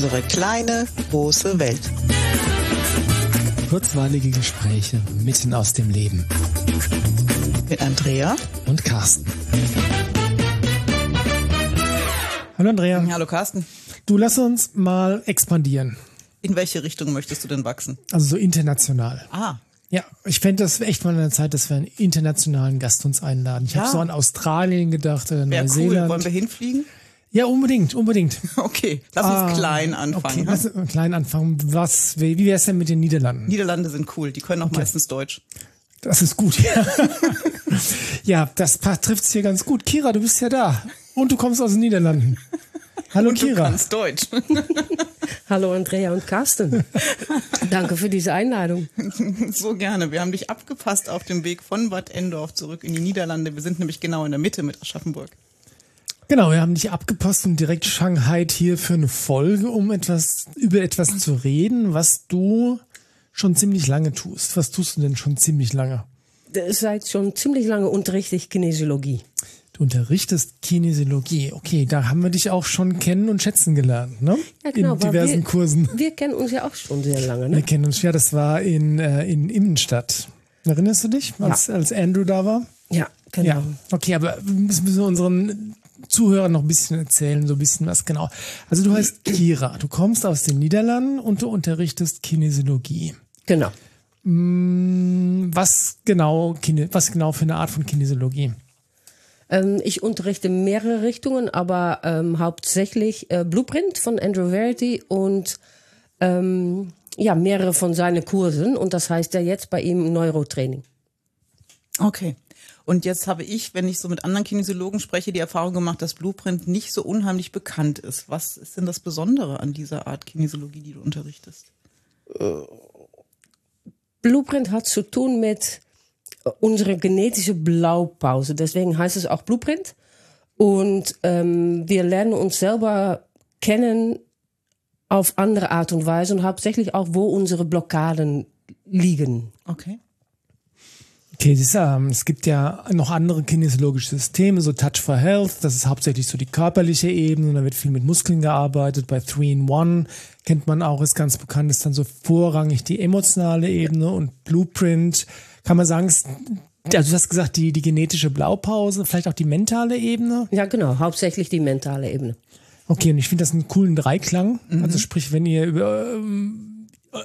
Unsere kleine, große Welt. Kurzweilige Gespräche mitten aus dem Leben. Mit Andrea und Carsten. Hallo Andrea. Hallo Carsten. Du lass uns mal expandieren. In welche Richtung möchtest du denn wachsen? Also so international. Ah. Ja, ich fände das echt mal an der Zeit, dass wir einen internationalen Gast uns einladen. Ich ja. habe so an Australien gedacht, äh, Neuseeland. Cool. Wollen wir hinfliegen? Ja, unbedingt, unbedingt. Okay, lass uns ah, klein anfangen. Okay, lass uns klein anfangen. Was, wie wäre es denn mit den Niederlanden? Niederlande sind cool, die können auch okay. meistens Deutsch. Das ist gut, ja. ja, das trifft es hier ganz gut. Kira, du bist ja da. Und du kommst aus den Niederlanden. Hallo und Kira. Du kannst Deutsch. Hallo Andrea und Carsten. Danke für diese Einladung. So gerne. Wir haben dich abgepasst auf dem Weg von Bad Endorf zurück in die Niederlande. Wir sind nämlich genau in der Mitte mit Aschaffenburg. Genau, wir haben dich abgepasst und direkt Shanghai hier für eine Folge, um etwas über etwas zu reden, was du schon ziemlich lange tust. Was tust du denn schon ziemlich lange? Seit schon ziemlich lange unterrichte ich Kinesiologie. Du unterrichtest Kinesiologie. Okay, da haben wir dich auch schon kennen und schätzen gelernt, ne? Ja, genau. In diversen wir, Kursen. Wir kennen uns ja auch schon sehr lange, ne? Wir kennen uns, ja, das war in, äh, in Immenstadt. Erinnerst du dich, als, ja. als Andrew da war? Ja, genau. Ja. Okay, aber müssen wir unseren Zuhörern noch ein bisschen erzählen, so ein bisschen was genau. Also du heißt Kira, du kommst aus den Niederlanden und du unterrichtest Kinesiologie. Genau. Mm, was genau, was genau für eine Art von Kinesiologie? Ähm, ich unterrichte mehrere Richtungen, aber ähm, hauptsächlich äh, Blueprint von Andrew Verity und ähm, ja, mehrere von seinen Kursen. Und das heißt ja jetzt bei ihm Neurotraining. Okay. Und jetzt habe ich, wenn ich so mit anderen Kinesiologen spreche, die Erfahrung gemacht, dass Blueprint nicht so unheimlich bekannt ist. Was ist denn das Besondere an dieser Art Kinesiologie, die du unterrichtest? Blueprint hat zu tun mit unserer genetischen Blaupause. Deswegen heißt es auch Blueprint. Und ähm, wir lernen uns selber kennen auf andere Art und Weise und hauptsächlich auch, wo unsere Blockaden liegen. Okay. Okay, ist, ähm, es gibt ja noch andere kinesiologische Systeme, so Touch for Health, das ist hauptsächlich so die körperliche Ebene, und da wird viel mit Muskeln gearbeitet. Bei Three in One kennt man auch, ist ganz bekannt, ist dann so vorrangig die emotionale Ebene und Blueprint, kann man sagen, ist, also du hast gesagt, die, die genetische Blaupause, vielleicht auch die mentale Ebene? Ja, genau, hauptsächlich die mentale Ebene. Okay, und ich finde das einen coolen Dreiklang. Mhm. Also sprich, wenn ihr über ähm,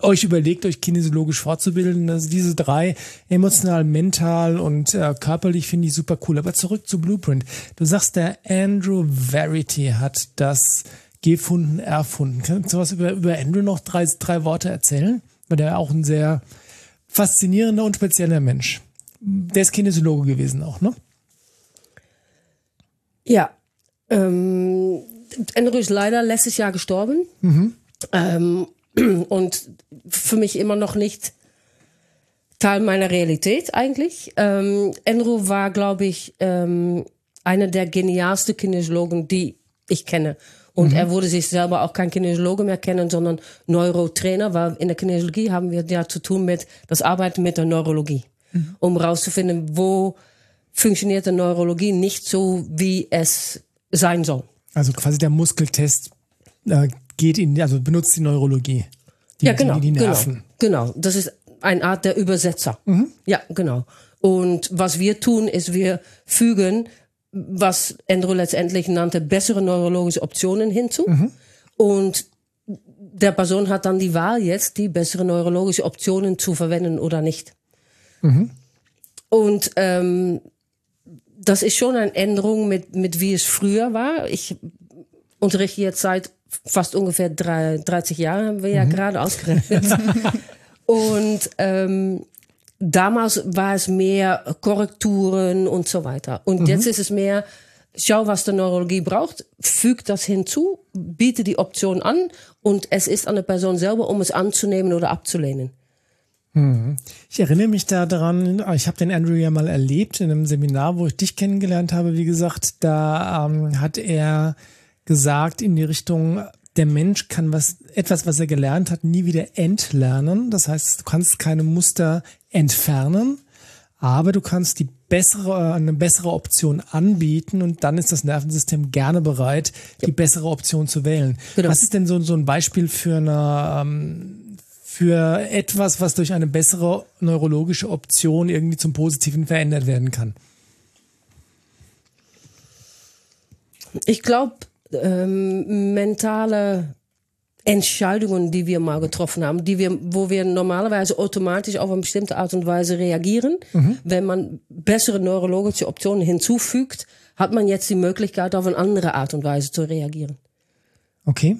euch überlegt, euch kinesiologisch fortzubilden. Also diese drei, emotional, mental und äh, körperlich, finde ich super cool. Aber zurück zu Blueprint. Du sagst, der Andrew Verity hat das gefunden, erfunden. Kannst du was über, über Andrew noch drei, drei Worte erzählen? Weil der auch ein sehr faszinierender und spezieller Mensch. Der ist Kinesiologe gewesen auch, ne? Ja. Ähm, Andrew ist leider letztes Jahr gestorben. Mhm. Ähm, und für mich immer noch nicht Teil meiner Realität eigentlich. Ähm, Enro war, glaube ich, ähm, einer der genialsten Kinesiologen, die ich kenne. Und mhm. er wurde sich selber auch kein Kinesiologe mehr kennen, sondern Neurotrainer, weil in der Kinesiologie haben wir ja zu tun mit das Arbeiten mit der Neurologie, mhm. um herauszufinden, wo funktioniert der Neurologie nicht so, wie es sein soll. Also quasi der Muskeltest äh, geht in, also benutzt die Neurologie. Die, ja, genau. Die, die genau. Nerven. Genau, genau. Das ist eine Art der Übersetzer. Mhm. Ja, genau. Und was wir tun, ist, wir fügen, was Andrew letztendlich nannte, bessere neurologische Optionen hinzu. Mhm. Und der Person hat dann die Wahl jetzt, die bessere neurologische Optionen zu verwenden oder nicht. Mhm. Und ähm, das ist schon eine Änderung mit, mit wie es früher war. Ich unterrichte jetzt seit fast ungefähr drei, 30 Jahre, haben wir ja mhm. gerade ausgerechnet. und ähm, damals war es mehr Korrekturen und so weiter. Und mhm. jetzt ist es mehr, schau, was die Neurologie braucht, fügt das hinzu, biete die Option an und es ist an der Person selber, um es anzunehmen oder abzulehnen. Mhm. Ich erinnere mich da daran, ich habe den Andrew ja mal erlebt in einem Seminar, wo ich dich kennengelernt habe. Wie gesagt, da ähm, hat er gesagt in die Richtung, der Mensch kann was, etwas, was er gelernt hat, nie wieder entlernen. Das heißt, du kannst keine Muster entfernen, aber du kannst die bessere, eine bessere Option anbieten und dann ist das Nervensystem gerne bereit, die bessere Option zu wählen. Genau. Was ist denn so, so ein Beispiel für eine, ähm, für etwas, was durch eine bessere neurologische Option irgendwie zum Positiven verändert werden kann? Ich glaube, ähm, mentale Entscheidungen, die wir mal getroffen haben, die wir, wo wir normalerweise automatisch auf eine bestimmte Art und Weise reagieren. Wenn man bessere neurologische Optionen hinzufügt, hat man jetzt die Möglichkeit, auf eine andere Art und Weise zu reagieren. Okay.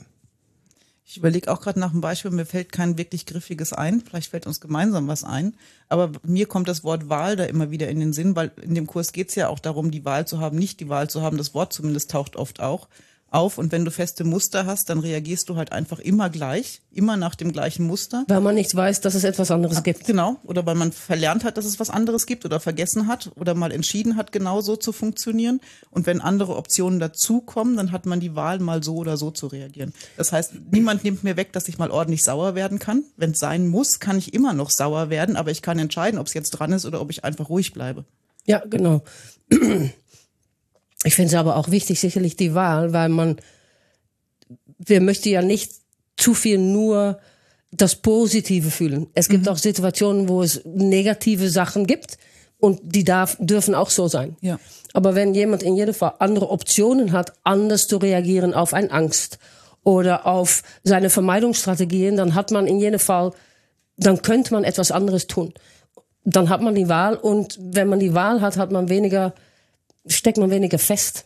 Ich überlege auch gerade nach einem Beispiel, mir fällt kein wirklich griffiges ein, vielleicht fällt uns gemeinsam was ein, aber mir kommt das Wort Wahl da immer wieder in den Sinn, weil in dem Kurs geht es ja auch darum, die Wahl zu haben, nicht die Wahl zu haben, das Wort zumindest taucht oft auch auf und wenn du feste Muster hast, dann reagierst du halt einfach immer gleich, immer nach dem gleichen Muster. Weil man nicht weiß, dass es etwas anderes gibt. Genau, oder weil man verlernt hat, dass es was anderes gibt oder vergessen hat oder mal entschieden hat, genau so zu funktionieren. Und wenn andere Optionen dazukommen, dann hat man die Wahl, mal so oder so zu reagieren. Das heißt, niemand nimmt mir weg, dass ich mal ordentlich sauer werden kann. Wenn es sein muss, kann ich immer noch sauer werden, aber ich kann entscheiden, ob es jetzt dran ist oder ob ich einfach ruhig bleibe. Ja, genau. Ich finde es aber auch wichtig, sicherlich die Wahl, weil man, wir möchten ja nicht zu viel nur das Positive fühlen. Es gibt auch Situationen, wo es negative Sachen gibt und die darf, dürfen auch so sein. Ja. Aber wenn jemand in jedem Fall andere Optionen hat, anders zu reagieren auf eine Angst oder auf seine Vermeidungsstrategien, dann hat man in jedem Fall, dann könnte man etwas anderes tun. Dann hat man die Wahl und wenn man die Wahl hat, hat man weniger, steckt man weniger fest.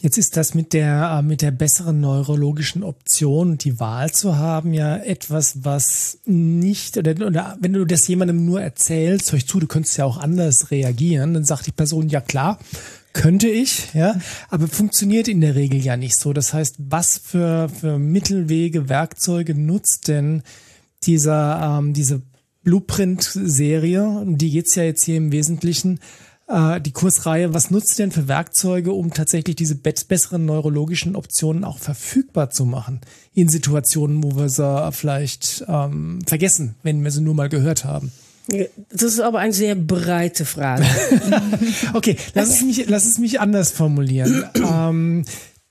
Jetzt ist das mit der, äh, mit der besseren neurologischen Option, die Wahl zu haben, ja etwas, was nicht, oder, oder wenn du das jemandem nur erzählst, hör ich zu, du könntest ja auch anders reagieren, dann sagt die Person, ja klar, könnte ich, ja, aber funktioniert in der Regel ja nicht so. Das heißt, was für, für Mittelwege, Werkzeuge nutzt denn dieser, ähm, diese Blueprint-Serie, um die geht's ja jetzt hier im Wesentlichen, äh, die Kursreihe, was nutzt denn für Werkzeuge, um tatsächlich diese be besseren neurologischen Optionen auch verfügbar zu machen in Situationen, wo wir sie vielleicht ähm, vergessen, wenn wir sie nur mal gehört haben? Das ist aber eine sehr breite Frage. Okay, lass es mich, lass es mich anders formulieren. ähm,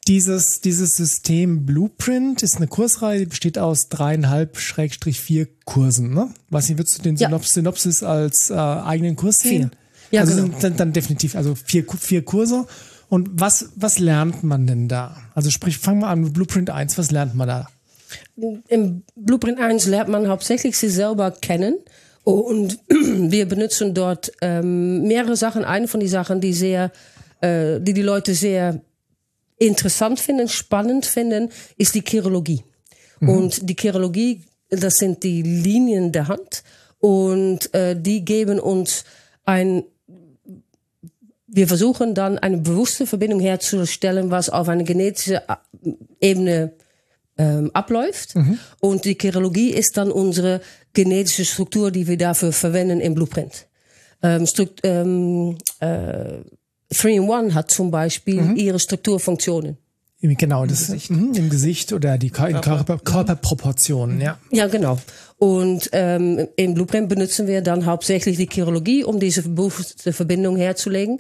dieses, dieses System Blueprint ist eine Kursreihe, die besteht aus dreieinhalb Schrägstrich vier Kursen. Ne? Was würdest du den Ja. Synops Synopsis als äh, eigenen Kurs sehen? Vier. Ja, also genau. sind dann, dann definitiv, also vier, vier Kurse. Und was, was lernt man denn da? Also sprich, fangen wir an mit Blueprint 1, was lernt man da? Im Blueprint 1 lernt man hauptsächlich sich selber kennen. Und wir benutzen dort ähm, mehrere Sachen. Eine von den Sachen, die sehr, äh, die die Leute sehr interessant finden, spannend finden, ist die Chirologie. Und die Chirologie, das sind die Linien der Hand. Und äh, die geben uns ein wir versuchen dann eine bewusste Verbindung herzustellen, was auf eine genetische äh, Ebene ähm, abläuft. Und die Chirologie ist dann unsere genetische Struktur, die wir dafür verwenden im Blueprint. Ähm, Strukt, ähm, äh, 3-in-1 hat zum Beispiel ihre Strukturfunktionen. Im- Genau, das mhm, im Gesicht oder die Kör Körper, Körperproportionen, ja. Ja, genau. Und ähm, im Blueprint benutzen wir dann hauptsächlich die Chirologie, um diese bewusste Verbindung herzulegen.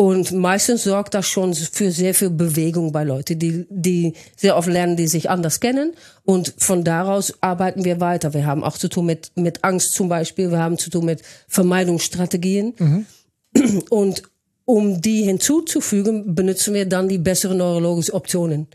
Und meistens sorgt das schon für sehr viel Bewegung bei Leuten, die, die sehr oft lernen, die sich anders kennen. Und von daraus arbeiten wir weiter. Wir haben auch zu tun mit, mit Angst zum Beispiel. Wir haben zu tun mit Vermeidungsstrategien. Und um die hinzuzufügen, benutzen wir dann die besseren neurologischen Optionen.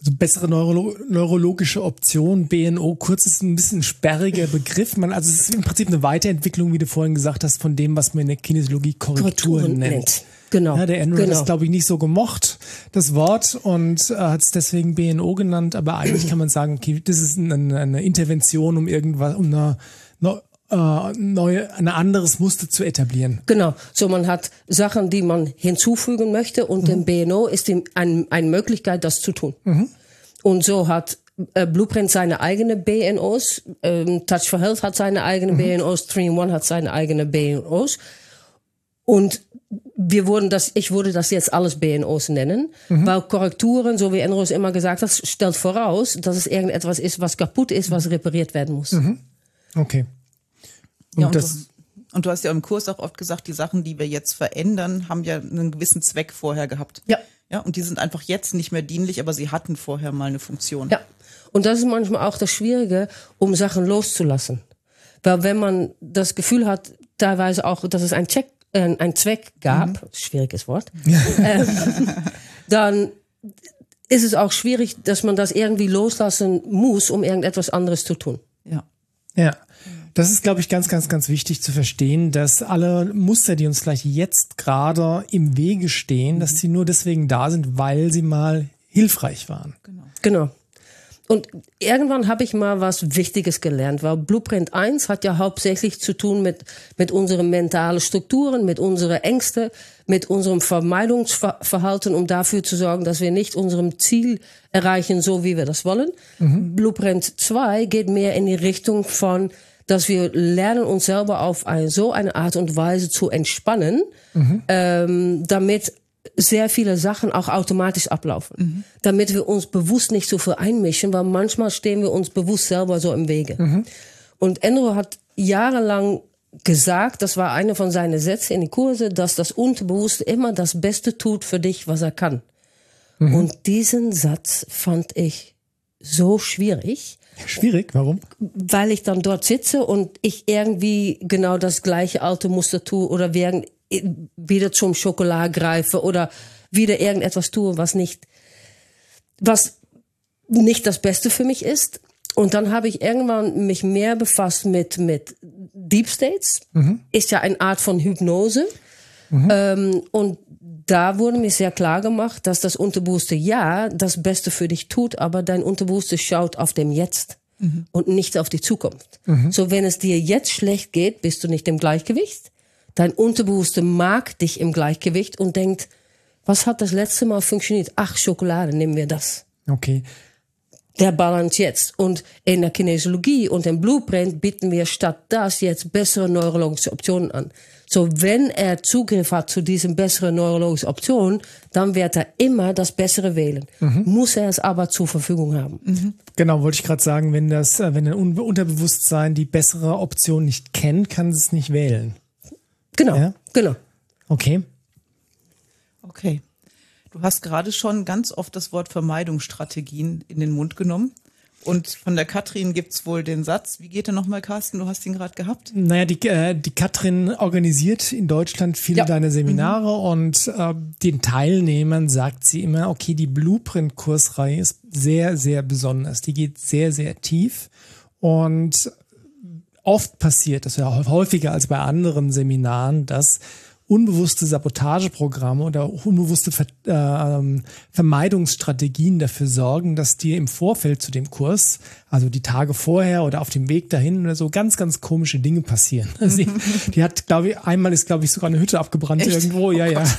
Also bessere Neurolo neurologische Option, BNO, kurz ist ein bisschen ein sperriger Begriff. Man, also es ist im Prinzip eine Weiterentwicklung, wie du vorhin gesagt hast, von dem, was man in der Kinesiologie Korrekturen, Korrekturen nennt. nennt. Genau. Ja, der Andrew hat Genau. das, glaube ich, nicht so gemocht, das Wort, und äh, hat es deswegen BNO genannt. Aber eigentlich kann man sagen, okay, das ist eine, eine Intervention, um irgendwas, um eine, eine, äh, neue, ein anderes Muster zu etablieren. Genau, so man hat Sachen, die man hinzufügen möchte und im BNO ist die, ein, eine Möglichkeit, das zu tun. Und so hat äh, Blueprint seine eigene BNOs, ähm, Touch for Health hat seine eigene BNOs, 3-in-1 hat seine eigene BNOs. Und wir wurden das, ich würde das jetzt alles BNOs nennen, weil Korrekturen, so wie Enros immer gesagt hat, stellt voraus, dass es irgendetwas ist, was kaputt ist, was repariert werden muss. Okay. Und Ja, und das, Und du hast ja im Kurs auch oft gesagt, die Sachen, die wir jetzt verändern, haben ja einen gewissen Zweck vorher gehabt. Ja. Ja, und die sind einfach jetzt nicht mehr dienlich, aber sie hatten vorher mal eine Funktion. Ja. Und das ist manchmal auch das Schwierige, um Sachen loszulassen. Weil wenn man das Gefühl hat, teilweise auch, dass es ein, Check, äh, ein Zweck gab, mhm. schwieriges Wort, äh, dann ist es auch schwierig, dass man das irgendwie loslassen muss, um irgendetwas anderes zu tun. Ja. Ja. Das ist, glaube ich, ganz, ganz, ganz wichtig zu verstehen, dass alle Muster, die uns gleich jetzt gerade im Wege stehen, mhm. dass sie nur deswegen da sind, weil sie mal hilfreich waren. Genau. Genau. Und irgendwann habe ich mal was Wichtiges gelernt, weil Blueprint 1 hat ja hauptsächlich zu tun mit, mit unseren mentalen Strukturen, mit unseren Ängsten, mit unserem Vermeidungsverhalten, um dafür zu sorgen, dass wir nicht unserem Ziel erreichen, so wie wir das wollen. Mhm. Blueprint 2 geht mehr in die Richtung von, dass wir lernen, uns selber auf eine, so eine Art und Weise zu entspannen, mhm. ähm, damit sehr viele Sachen auch automatisch ablaufen, mhm. damit wir uns bewusst nicht so viel einmischen, weil manchmal stehen wir uns bewusst selber so im Wege. Mhm. Und Enro hat jahrelang gesagt, das war einer von seinen Sätzen in den Kurse, dass das Unterbewusste immer das Beste tut für dich, was er kann. Mhm. Und diesen Satz fand ich so schwierig. Schwierig, warum? Weil ich dann dort sitze und ich irgendwie genau das gleiche alte Muster tue oder während wieder zum Schokolade greife oder wieder irgendetwas tue, was nicht, was nicht das Beste für mich ist. Und dann habe ich irgendwann mich mehr befasst mit, mit Deep States. Mhm. Ist ja eine Art von Hypnose. Mhm. Ähm, und da wurde mir sehr klar gemacht, dass das Unterbewusste ja das Beste für dich tut, aber dein Unterbewusste schaut auf dem Jetzt mhm. und nicht auf die Zukunft. Mhm. So, wenn es dir jetzt schlecht geht, bist du nicht im Gleichgewicht. Dein Unterbewusste mag dich im Gleichgewicht und denkt, was hat das letzte Mal funktioniert? Ach, Schokolade, nehmen wir das. Okay. Der Balance jetzt. Und in der Kinesiologie und im Blueprint bieten wir statt das jetzt bessere neurologische Optionen an. So, wenn er Zugriff hat zu diesen besseren neurologischen Optionen, dann wird er immer das Bessere wählen. Mhm. Muss er es aber zur Verfügung haben. Mhm. Genau, wollte ich gerade sagen, wenn das, äh, wenn ein Unterbewusstsein die bessere Option nicht kennt, kann es nicht wählen. Genau, ja? genau. Okay. Okay. Du hast gerade schon ganz oft das Wort Vermeidungsstrategien in den Mund genommen. Und von der Katrin gibt's wohl den Satz, wie geht der nochmal, Carsten? Du hast ihn gerade gehabt. Naja, die, äh, die Katrin organisiert in Deutschland viele ja. deiner Seminare mhm. und äh, den Teilnehmern sagt sie immer, okay, die Blueprint-Kursreihe ist sehr, sehr besonders. Die geht sehr, sehr tief und oft passiert, das ist ja häufiger als bei anderen Seminaren, dass unbewusste Sabotageprogramme oder unbewusste Ver äh, Vermeidungsstrategien dafür sorgen, dass dir im Vorfeld zu dem Kurs, also die Tage vorher oder auf dem Weg dahin oder so ganz, ganz komische Dinge passieren. Sie, die hat, glaube ich, einmal ist, glaube ich, sogar eine Hütte abgebrannt Echt? irgendwo. Ja, oh ja.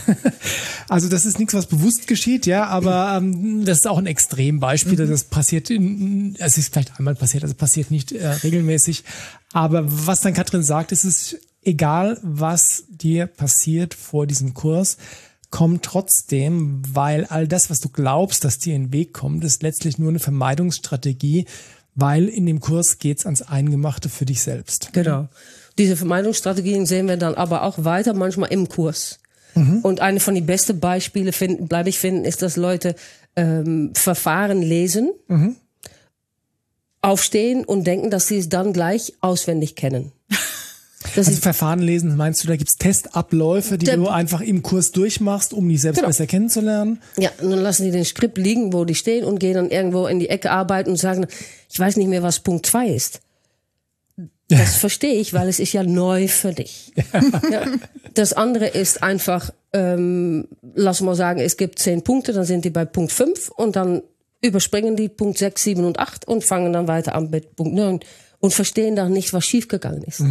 Also das ist nichts, was bewusst geschieht, ja, aber ähm, das ist auch ein Extrembeispiel. Mhm. Das passiert in, es ist vielleicht einmal passiert, also passiert nicht äh, regelmäßig. Aber was dann Katrin sagt, ist es egal was dir passiert vor diesem Kurs, komm trotzdem, weil all das, was du glaubst, dass dir in den Weg kommt, ist letztlich nur eine Vermeidungsstrategie, weil in dem Kurs geht's ans Eingemachte für dich selbst. Genau. Diese Vermeidungsstrategien sehen wir dann aber auch weiter, manchmal im Kurs. Mhm. Und eine von den besten Beispiele finden, bleibe ich finden, ist, dass Leute ähm, Verfahren lesen, mhm. aufstehen und denken, dass sie es dann gleich auswendig kennen. Das also Verfahren lesen, meinst du, da gibt's Testabläufe, die du einfach im Kurs durchmachst, um dich selbst genau. besser kennenzulernen? Ja, und dann lassen die den Skript liegen, wo die stehen und gehen dann irgendwo in die Ecke arbeiten und sagen, ich weiß nicht mehr, was Punkt zwei ist. Das verstehe ich, weil es ist ja neu für dich. Ja. Das andere ist einfach, ähm, lass mal sagen, es gibt zehn Punkte, dann sind die bei Punkt fünf und dann überspringen die Punkt sechs, sieben und acht und fangen dann weiter an mit Punkt neun und verstehen dann nicht, was schiefgegangen ist.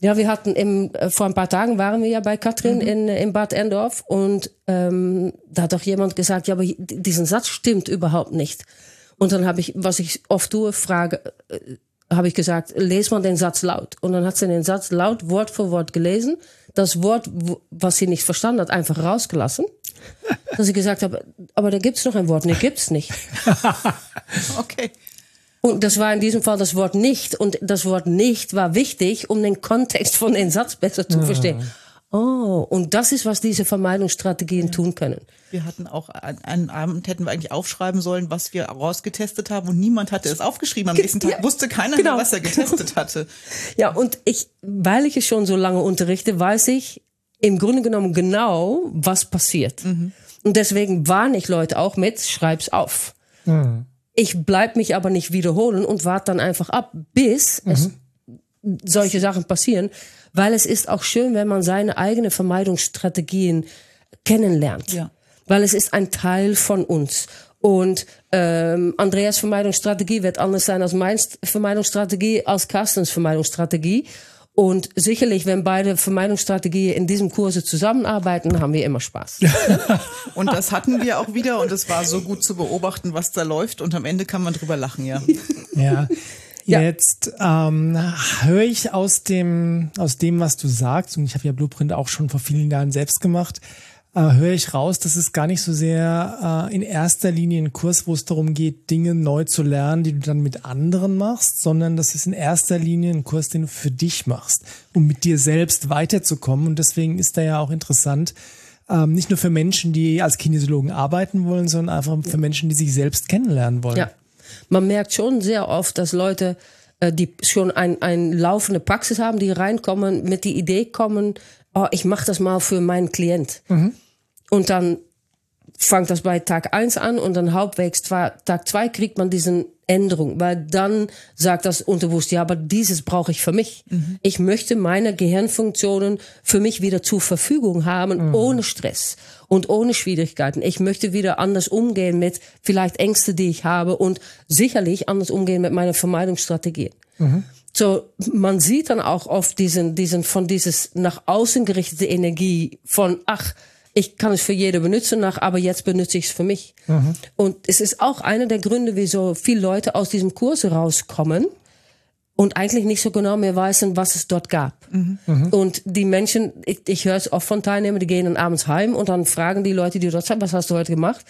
ja, wir hatten im, äh, vor ein paar Tagen waren wir ja bei Katrin mhm. in, in Bad Endorf und ähm, da hat doch jemand gesagt, ja, aber diesen Satz stimmt überhaupt nicht. Und dann habe ich, was ich oft tue, frage, äh, habe ich gesagt, les mal den Satz laut. Und dann hat sie den Satz laut Wort für Wort gelesen, das Wort, was sie nicht verstanden hat, einfach rausgelassen. dass ich gesagt habe, aber da gibt's noch ein Wort. Nee, gibt's nicht. okay. Und das war in diesem Fall das Wort nicht. Und das Wort nicht war wichtig, um den Kontext von den Satz besser zu verstehen. Oh, und das ist, was diese Vermeidungsstrategien ja. tun können. Wir hatten auch einen Abend, hätten wir eigentlich aufschreiben sollen, was wir rausgetestet haben und niemand hatte es aufgeschrieben. Am nächsten Tag ja, wusste keiner genau. mehr, was er getestet hatte. Ja, und ich, weil ich es schon so lange unterrichte, weiß ich im Grunde genommen genau, was passiert. Mhm. Und deswegen warne ich Leute auch mit, schreib's auf. Mhm. Ich bleib mich aber nicht wiederholen und warte dann einfach ab, bis mhm. es solche Sachen passieren, weil es ist auch schön, wenn man seine eigenen Vermeidungsstrategien kennenlernt. Ja. Weil es ist ein Teil von uns. Und ähm, Andreas Vermeidungsstrategie wird anders sein als meine Vermeidungsstrategie, als Carstens Vermeidungsstrategie. Und sicherlich, wenn beide Vermeidungsstrategien in diesem Kurse zusammenarbeiten, haben wir immer Spaß. und das hatten wir auch wieder und es war so gut zu beobachten, was da läuft und am Ende kann man drüber lachen, ja. Ja. Ja. Jetzt ähm, höre ich aus dem, aus dem, was du sagst, und ich habe ja Blueprint auch schon vor vielen Jahren selbst gemacht, äh, höre ich raus, dass es gar nicht so sehr äh, in erster Linie ein Kurs, wo es darum geht, Dinge neu zu lernen, die du dann mit anderen machst, sondern das ist in erster Linie ein Kurs, den du für dich machst, um mit dir selbst weiterzukommen. Und deswegen ist da ja auch interessant, ähm, nicht nur für Menschen, die als Kinesiologen arbeiten wollen, sondern einfach für Menschen, die sich selbst kennenlernen wollen. Ja man merkt schon sehr oft, dass Leute, die schon ein, ein laufende Praxis haben, die reinkommen, mit die Idee kommen, oh, ich mache das mal für meinen Klient. Mhm. Und dann fängt das bei Tag 1 an und dann halbwegs Tag 2 kriegt man diesen Änderung, weil dann sagt das Unterbewusst, ja, aber dieses brauche ich für mich. Mhm. Ich möchte meine Gehirnfunktionen für mich wieder zur Verfügung haben, mhm. ohne Stress und ohne Schwierigkeiten. Ich möchte wieder anders umgehen mit vielleicht Ängste, die ich habe und sicherlich anders umgehen mit meiner Vermeidungsstrategien. Mhm. So, man sieht dann auch oft diesen, diesen, von dieses nach außen gerichtete Energie von, ach, ich kann es für jede benutzen, nach, aber jetzt benutze ich es für mich. Mhm. Und es ist auch einer der Gründe, wieso viele Leute aus diesem Kurs rauskommen und eigentlich nicht so genau mehr wissen, was es dort gab. Mhm. Und die Menschen, ich, ich höre es oft von Teilnehmern, die gehen dann abends heim und dann fragen die Leute, die dort sind, was hast du heute gemacht?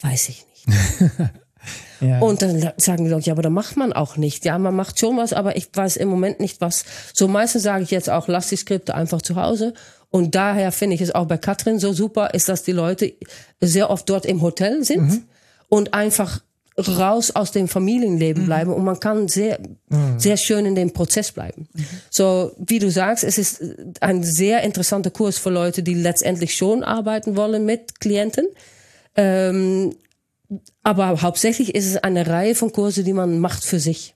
Weiß ich nicht. ja. Und dann sagen die Leute, ja, aber da macht man auch nicht. Ja, man macht schon was, aber ich weiß im Moment nicht was. So meistens sage ich jetzt auch, lass die Skripte einfach zu Hause und daher finde ich es auch bei Katrin so super, ist, dass die Leute sehr oft dort im Hotel sind mhm. und einfach raus aus dem Familienleben mhm. bleiben und man kann sehr, mhm. sehr schön in dem Prozess bleiben. Mhm. So, wie du sagst, es ist ein sehr interessanter Kurs für Leute, die letztendlich schon arbeiten wollen mit Klienten. Ähm, aber hauptsächlich ist es eine Reihe von Kurse, die man macht für sich.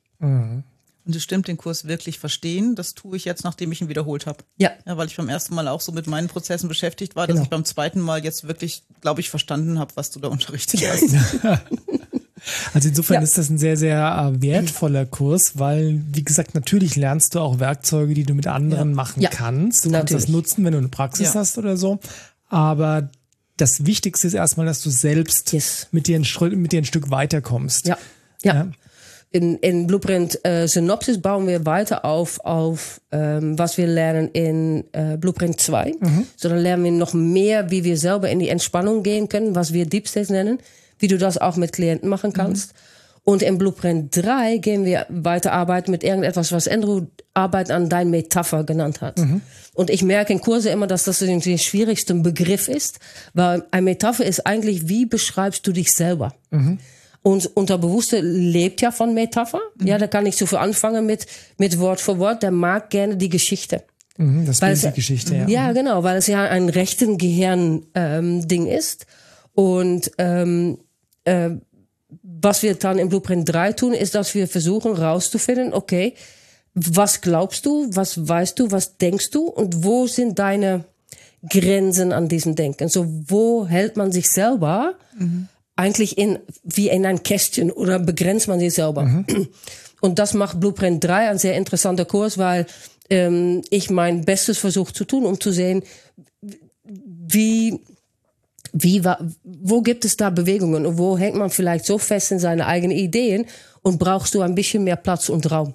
Und es stimmt, den Kurs wirklich verstehen. Das tue ich jetzt, nachdem ich ihn wiederholt habe. Ja. ja. Weil ich beim ersten Mal auch so mit meinen Prozessen beschäftigt war, dass genau. ich beim zweiten Mal jetzt wirklich, glaube ich, verstanden habe, was du da unterrichtet hast. Also insofern ja. ist das ein sehr, sehr äh, wertvoller Kurs, weil, wie gesagt, natürlich lernst du auch Werkzeuge, die du mit anderen ja. machen ja. kannst. Du natürlich. kannst das nutzen, wenn du eine Praxis hast oder so. Aber das Wichtigste ist erstmal, dass du selbst yes. mit, dir ein, mit dir ein Stück weiterkommst. Ja. ja in, in Blueprint äh, Synopsis bauen wir weiter auf, auf ähm, was wir lernen in äh, Blueprint 2. Mhm. So dann lernen wir noch mehr, wie wir selber in die Entspannung gehen können, was wir Deep States nennen, wie du das auch mit Klienten machen mhm. kannst. Mhm. Und in Blueprint 3 gehen wir weiter arbeiten mit irgendetwas, was Andrew Arbeit an dein Metapher genannt hat. Mhm. Und ich merke in Kurse immer, dass das der schwierigste Begriff ist, weil ein Metapher ist eigentlich, wie beschreibst du dich selber? Mhm. Und Unterbewusste lebt ja von Metapher. Mhm. Ja, da kann ich so viel anfangen mit, mit Wort für Wort. Der mag gerne die Geschichte. Mhm, das ist die Geschichte, ja. Ja, genau, weil es ja ein rechten Gehirn-Ding ähm, ist. Und ähm, äh, was wir dann im Blueprint 3 tun, ist, dass wir versuchen rauszufinden, okay, was glaubst du, was weißt du, was denkst du und wo sind deine Grenzen an diesem Denken? So, wo hält man sich selber mhm eigentlich in, wie in ein Kästchen oder begrenzt man sich selber. Mhm. Und das macht Blueprint 3 ein sehr interessanter Kurs, weil ähm, ich mein Bestes versuche zu tun, um zu sehen, wie, wie, wo gibt es da Bewegungen und wo hängt man vielleicht so fest in seine eigenen Ideen und brauchst du ein bisschen mehr Platz und Raum.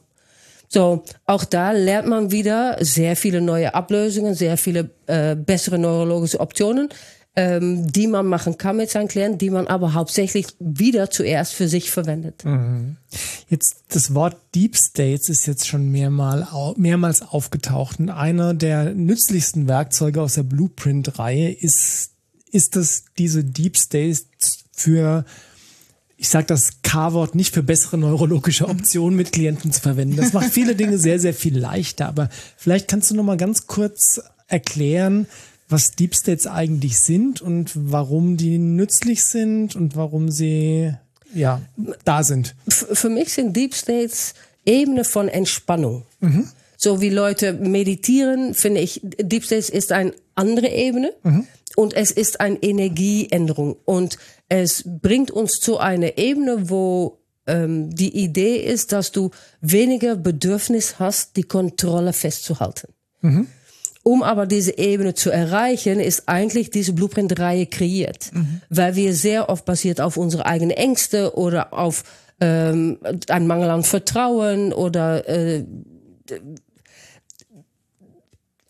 So, auch da lernt man wieder sehr viele neue Ablösungen, sehr viele äh, bessere neurologische Optionen. Ähm, die man machen kann mit seinen Klienten, die man aber hauptsächlich wieder zuerst für sich verwendet. Mhm. Jetzt das Wort Deep States ist jetzt schon mehrmal, mehrmals aufgetaucht und einer der nützlichsten Werkzeuge aus der Blueprint-Reihe ist, ist das diese Deep States für ich sage das K-Wort nicht für bessere neurologische Optionen mit Klienten zu verwenden. Das macht viele Dinge sehr, sehr viel leichter. Aber vielleicht kannst du noch mal ganz kurz erklären, was Deep States eigentlich sind und warum die nützlich sind und warum sie ja da sind. Für mich sind Deep States Ebene von Entspannung. Mhm. So wie Leute meditieren, finde ich, Deep States ist eine andere Ebene mhm. und es ist eine Energieänderung und es bringt uns zu einer Ebene, wo ähm, die Idee ist, dass du weniger Bedürfnis hast, die Kontrolle festzuhalten. Mhm. Um aber diese Ebene zu erreichen, ist eigentlich diese Blueprint-Reihe kreiert, mhm. weil wir sehr oft basiert auf unsere eigenen Ängste oder auf ähm, ein Mangel an Vertrauen oder äh,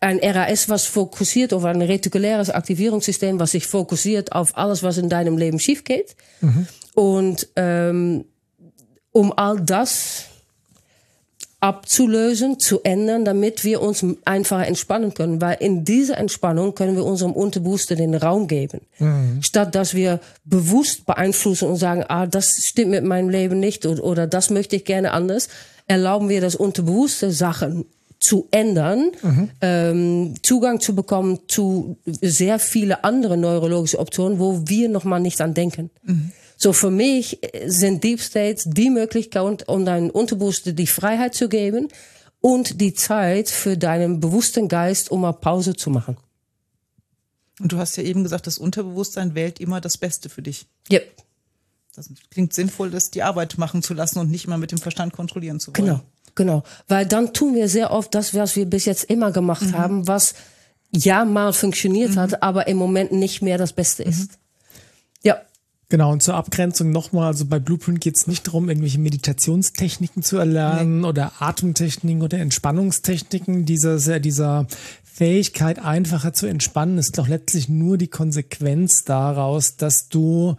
ein RAS, was fokussiert auf ein retikuläres Aktivierungssystem, was sich fokussiert auf alles, was in deinem Leben schief geht. Mhm. Und ähm, um all das abzulösen, zu ändern, damit wir uns einfacher entspannen können. Weil in dieser Entspannung können wir unserem Unterbewusstsein den Raum geben. Mhm. Statt dass wir bewusst beeinflussen und sagen, ah, das stimmt mit meinem Leben nicht oder, oder das möchte ich gerne anders, erlauben wir das Unterbewusste Sachen zu ändern, mhm. ähm, Zugang zu bekommen zu sehr viele andere neurologische Optionen, wo wir noch mal nicht an denken. Mhm. So für mich sind Deep States die Möglichkeit, um deinem Unterbewusstsein die Freiheit zu geben und die Zeit für deinen bewussten Geist, um mal Pause zu machen. Und du hast ja eben gesagt, das Unterbewusstsein wählt immer das Beste für dich. Yep. Das klingt sinnvoll, das die Arbeit machen zu lassen und nicht immer mit dem Verstand kontrollieren zu wollen. Genau, genau. Weil dann tun wir sehr oft das, was wir bis jetzt immer gemacht mhm. haben, was ja mal funktioniert mhm. hat, aber im Moment nicht mehr das Beste ist. Mhm. Ja. Genau, und zur Abgrenzung nochmal, also bei Blueprint geht es nicht darum, irgendwelche Meditationstechniken zu erlernen nee. oder Atemtechniken oder Entspannungstechniken. Dieser, dieser Fähigkeit, einfacher zu entspannen, ist doch letztlich nur die Konsequenz daraus, dass du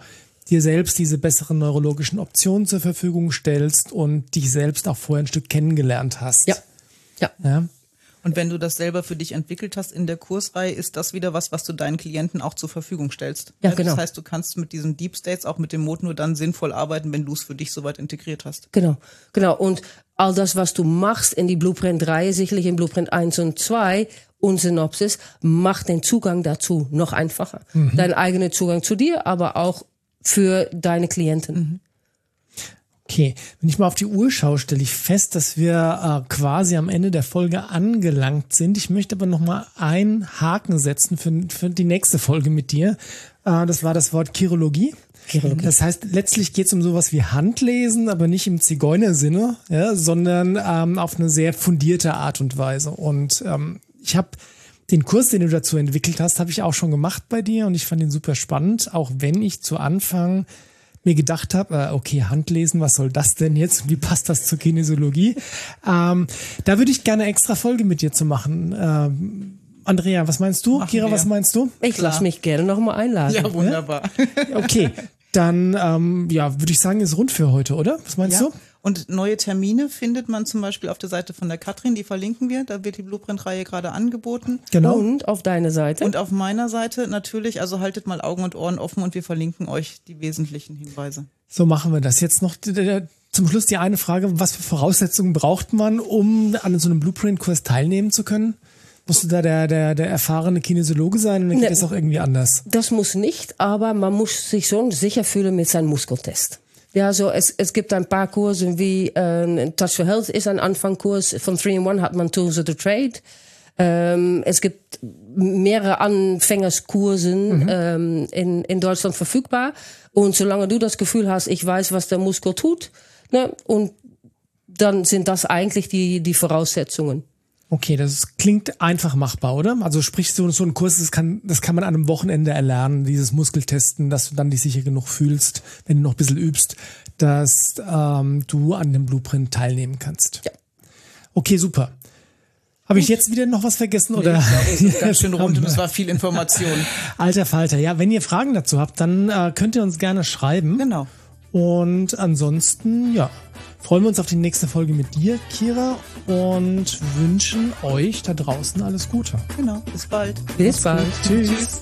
dir selbst diese besseren neurologischen Optionen zur Verfügung stellst und dich selbst auch vorher ein Stück kennengelernt hast. Ja. Ja. ja? Und wenn du das selber für dich entwickelt hast in der Kursreihe, ist das wieder was, was du deinen Klienten auch zur Verfügung stellst. Ja, genau. Das heißt, du kannst mit diesen Deep States auch mit dem Mode nur dann sinnvoll arbeiten, wenn du es für dich soweit integriert hast. Genau, genau. Und all das, was du machst in die Blueprint 3, sicherlich in Blueprint 1 und 2 und Synopsis, macht den Zugang dazu noch einfacher. Mhm. Dein eigener Zugang zu dir, aber auch für deine Klienten. Mhm. Okay, wenn ich mal auf die Uhr schaue, stelle ich fest, dass wir äh, quasi am Ende der Folge angelangt sind. Ich möchte aber noch mal einen Haken setzen für, für die nächste Folge mit dir. Äh, das war das Wort Chirologie. Chirologie. Das heißt, letztlich geht es um sowas wie Handlesen, aber nicht im Zigeunersinne, ja, sondern ähm, auf eine sehr fundierte Art und Weise. Und ähm, ich habe den Kurs, den du dazu entwickelt hast, habe ich auch schon gemacht bei dir und ich fand ihn super spannend, auch wenn ich zu Anfang mir gedacht habe, äh, okay, Handlesen, was soll das denn jetzt? Wie passt das zur Kinesiologie? Ähm, da würde ich gerne extra Folge mit dir zu machen. Ähm, Andrea, was meinst du? Machen Kira, wir. was meinst du? Ich lasse mich gerne nochmal einladen. Ja, wunderbar. Okay, dann ähm, ja, würde ich sagen, ist rund für heute, oder? Was meinst ja. du? Und neue Termine findet man zum Beispiel auf der Seite von der Katrin, die verlinken wir. Da wird die Blueprint-Reihe gerade angeboten. Genau. Und auf deine Seite. Und auf meiner Seite natürlich. Also haltet mal Augen und Ohren offen und wir verlinken euch die wesentlichen Hinweise. So machen wir das. Jetzt noch zum Schluss die eine Frage. Was für Voraussetzungen braucht man, um an so einem Blueprint-Kurs teilnehmen zu können? Musst du da der, der, der erfahrene Kinesiologe sein oder geht ne, das auch irgendwie anders? Das muss nicht, aber man muss sich schon sicher fühlen mit seinem Muskeltest. Ja, so es, es gibt ein paar Kurse wie ähm, Touch for Health ist ein Anfangkurs. Von 3 in 1 hat man Tools of the Trade. Ähm, es gibt mehrere Anfängerskursen mhm. ähm, in, in Deutschland verfügbar. Und solange du das Gefühl hast, ich weiß, was der Muskel tut, ne, und dann sind das eigentlich die, die Voraussetzungen. Okay, das klingt einfach machbar, oder? Also sprich, so, so ein Kurs, das kann, das kann man an einem Wochenende erlernen, dieses Muskeltesten, dass du dann dich sicher genug fühlst, wenn du noch ein bisschen übst, dass ähm, du an dem Blueprint teilnehmen kannst. Ja. Okay, super. Habe ich jetzt wieder noch was vergessen oder? Ich glaube, es ist ganz schön rund und es war viel Information. Alter Falter, ja, wenn ihr Fragen dazu habt, dann äh, könnt ihr uns gerne schreiben. Genau. Und ansonsten, ja, freuen wir uns auf die nächste Folge mit dir, Kira, und wünschen euch da draußen alles Gute. Genau. Bis bald. Bis bald. Tschüss.